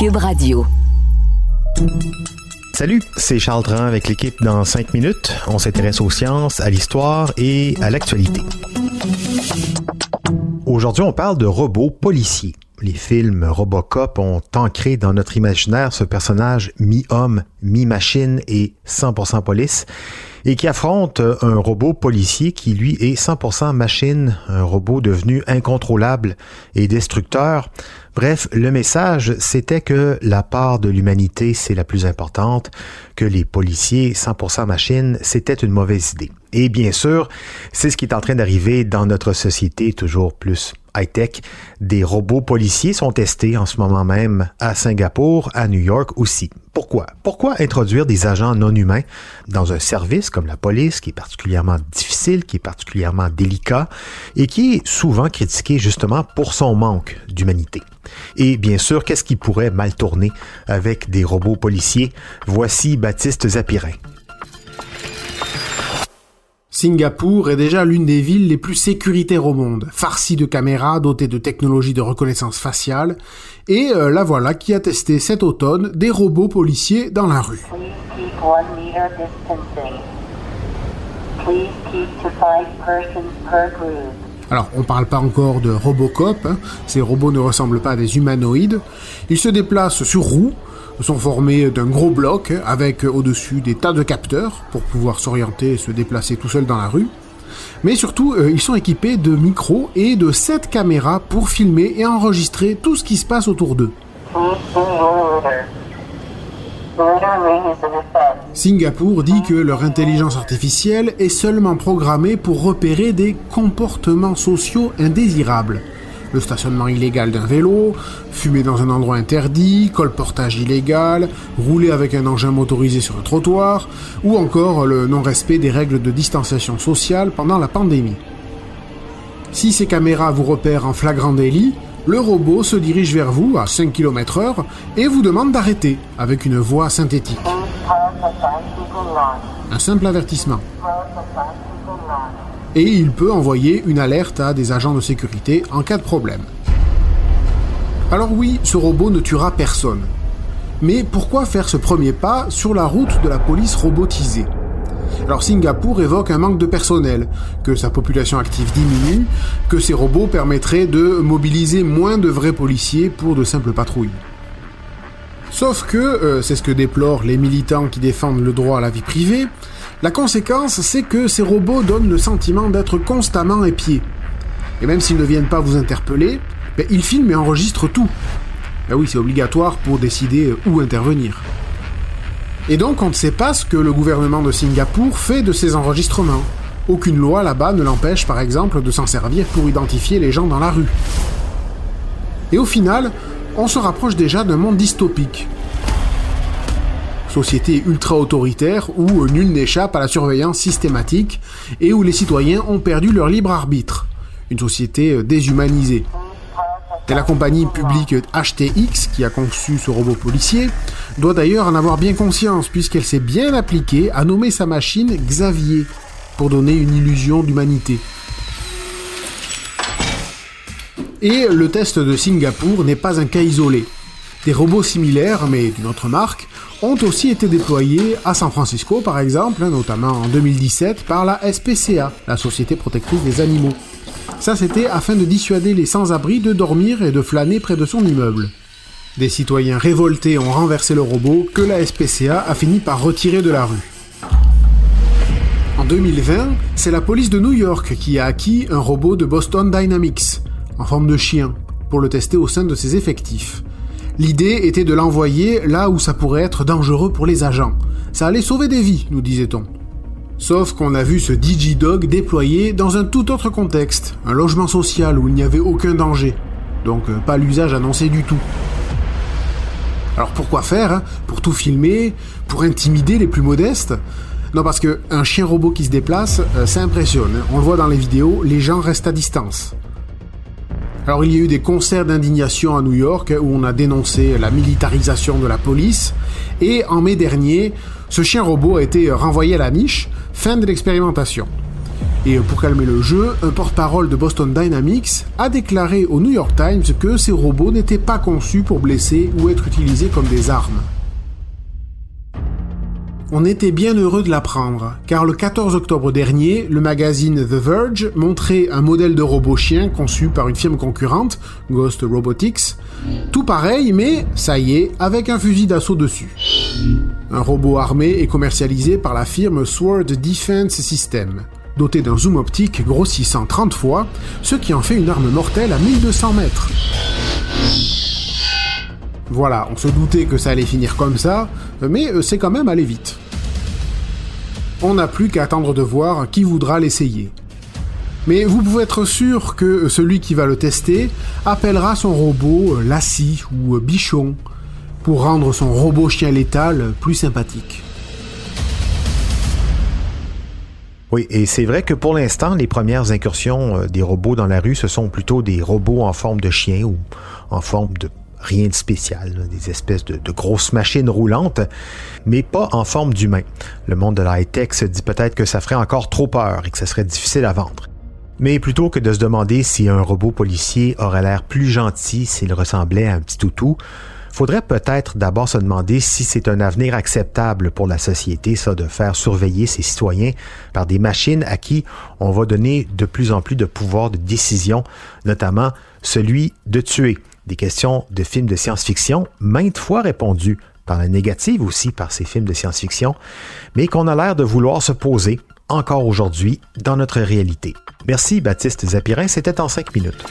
Cube Radio. Salut, c'est Charles Tran avec l'équipe dans 5 minutes. On s'intéresse aux sciences, à l'histoire et à l'actualité. Aujourd'hui, on parle de robots policiers. Les films Robocop ont ancré dans notre imaginaire ce personnage mi-homme, mi-machine et 100% police et qui affronte un robot policier qui lui est 100% machine, un robot devenu incontrôlable et destructeur. Bref, le message, c'était que la part de l'humanité, c'est la plus importante, que les policiers 100% machine, c'était une mauvaise idée. Et bien sûr, c'est ce qui est en train d'arriver dans notre société toujours plus high-tech. Des robots policiers sont testés en ce moment même à Singapour, à New York aussi. Pourquoi? Pourquoi introduire des agents non humains dans un service comme la police qui est particulièrement difficile, qui est particulièrement délicat et qui est souvent critiqué justement pour son manque d'humanité? Et bien sûr, qu'est-ce qui pourrait mal tourner avec des robots policiers? Voici Baptiste Zapirin. Singapour est déjà l'une des villes les plus sécuritaires au monde, farcie de caméras dotées de technologies de reconnaissance faciale, et euh, la voilà qui a testé cet automne des robots policiers dans la rue. Alors, on parle pas encore de Robocop, hein. ces robots ne ressemblent pas à des humanoïdes. Ils se déplacent sur roues, sont formés d'un gros bloc avec au-dessus des tas de capteurs pour pouvoir s'orienter et se déplacer tout seul dans la rue. Mais surtout, euh, ils sont équipés de micros et de 7 caméras pour filmer et enregistrer tout ce qui se passe autour d'eux. Singapour dit que leur intelligence artificielle est seulement programmée pour repérer des comportements sociaux indésirables le stationnement illégal d'un vélo, fumer dans un endroit interdit, colportage illégal, rouler avec un engin motorisé sur un trottoir, ou encore le non-respect des règles de distanciation sociale pendant la pandémie. Si ces caméras vous repèrent en flagrant délit, le robot se dirige vers vous à 5 km heure et vous demande d'arrêter avec une voix synthétique. Un simple avertissement et il peut envoyer une alerte à des agents de sécurité en cas de problème. Alors oui, ce robot ne tuera personne. Mais pourquoi faire ce premier pas sur la route de la police robotisée? Alors Singapour évoque un manque de personnel, que sa population active diminue, que ces robots permettraient de mobiliser moins de vrais policiers pour de simples patrouilles. Sauf que, euh, c'est ce que déplorent les militants qui défendent le droit à la vie privée, la conséquence, c'est que ces robots donnent le sentiment d'être constamment épiés. Et même s'ils ne viennent pas vous interpeller, ben, ils filment et enregistrent tout. Ben oui, c'est obligatoire pour décider où intervenir. Et donc on ne sait pas ce que le gouvernement de Singapour fait de ces enregistrements. Aucune loi là-bas ne l'empêche par exemple de s'en servir pour identifier les gens dans la rue. Et au final, on se rapproche déjà d'un monde dystopique, société ultra-autoritaire où nul n'échappe à la surveillance systématique et où les citoyens ont perdu leur libre arbitre. Une société déshumanisée. Et la compagnie publique HTX, qui a conçu ce robot policier, doit d'ailleurs en avoir bien conscience, puisqu'elle s'est bien appliquée à nommer sa machine Xavier, pour donner une illusion d'humanité. Et le test de Singapour n'est pas un cas isolé. Des robots similaires, mais d'une autre marque, ont aussi été déployés à San Francisco, par exemple, notamment en 2017 par la SPCA, la Société protectrice des animaux. Ça, c'était afin de dissuader les sans-abri de dormir et de flâner près de son immeuble. Des citoyens révoltés ont renversé le robot que la SPCA a fini par retirer de la rue. En 2020, c'est la police de New York qui a acquis un robot de Boston Dynamics, en forme de chien, pour le tester au sein de ses effectifs. L'idée était de l'envoyer là où ça pourrait être dangereux pour les agents. Ça allait sauver des vies, nous disait-on. Sauf qu'on a vu ce DigiDog déployé dans un tout autre contexte, un logement social où il n'y avait aucun danger. Donc euh, pas l'usage annoncé du tout. Alors pourquoi faire hein? Pour tout filmer Pour intimider les plus modestes? Non, parce que un chien robot qui se déplace, euh, ça impressionne. Hein. On le voit dans les vidéos, les gens restent à distance. Alors il y a eu des concerts d'indignation à New York où on a dénoncé la militarisation de la police et en mai dernier, ce chien robot a été renvoyé à la niche, fin de l'expérimentation. Et pour calmer le jeu, un porte-parole de Boston Dynamics a déclaré au New York Times que ces robots n'étaient pas conçus pour blesser ou être utilisés comme des armes. On était bien heureux de l'apprendre, car le 14 octobre dernier, le magazine The Verge montrait un modèle de robot chien conçu par une firme concurrente, Ghost Robotics, tout pareil, mais ça y est, avec un fusil d'assaut dessus. Un robot armé est commercialisé par la firme Sword Defense System, doté d'un zoom optique grossissant 30 fois, ce qui en fait une arme mortelle à 1200 mètres. Voilà, on se doutait que ça allait finir comme ça, mais euh, c'est quand même allé vite. On n'a plus qu'à attendre de voir qui voudra l'essayer. Mais vous pouvez être sûr que celui qui va le tester appellera son robot euh, Lassie ou euh, Bichon pour rendre son robot chien létal plus sympathique. Oui, et c'est vrai que pour l'instant, les premières incursions des robots dans la rue, ce sont plutôt des robots en forme de chien ou en forme de rien de spécial, des espèces de, grosses machines roulantes, mais pas en forme d'humain. Le monde de la high-tech se dit peut-être que ça ferait encore trop peur et que ça serait difficile à vendre. Mais plutôt que de se demander si un robot policier aurait l'air plus gentil s'il ressemblait à un petit toutou, faudrait peut-être d'abord se demander si c'est un avenir acceptable pour la société, ça, de faire surveiller ses citoyens par des machines à qui on va donner de plus en plus de pouvoir de décision, notamment celui de tuer des questions de films de science-fiction, maintes fois répondues par la négative aussi par ces films de science-fiction, mais qu'on a l'air de vouloir se poser encore aujourd'hui dans notre réalité. Merci Baptiste Zapirin, c'était en cinq minutes.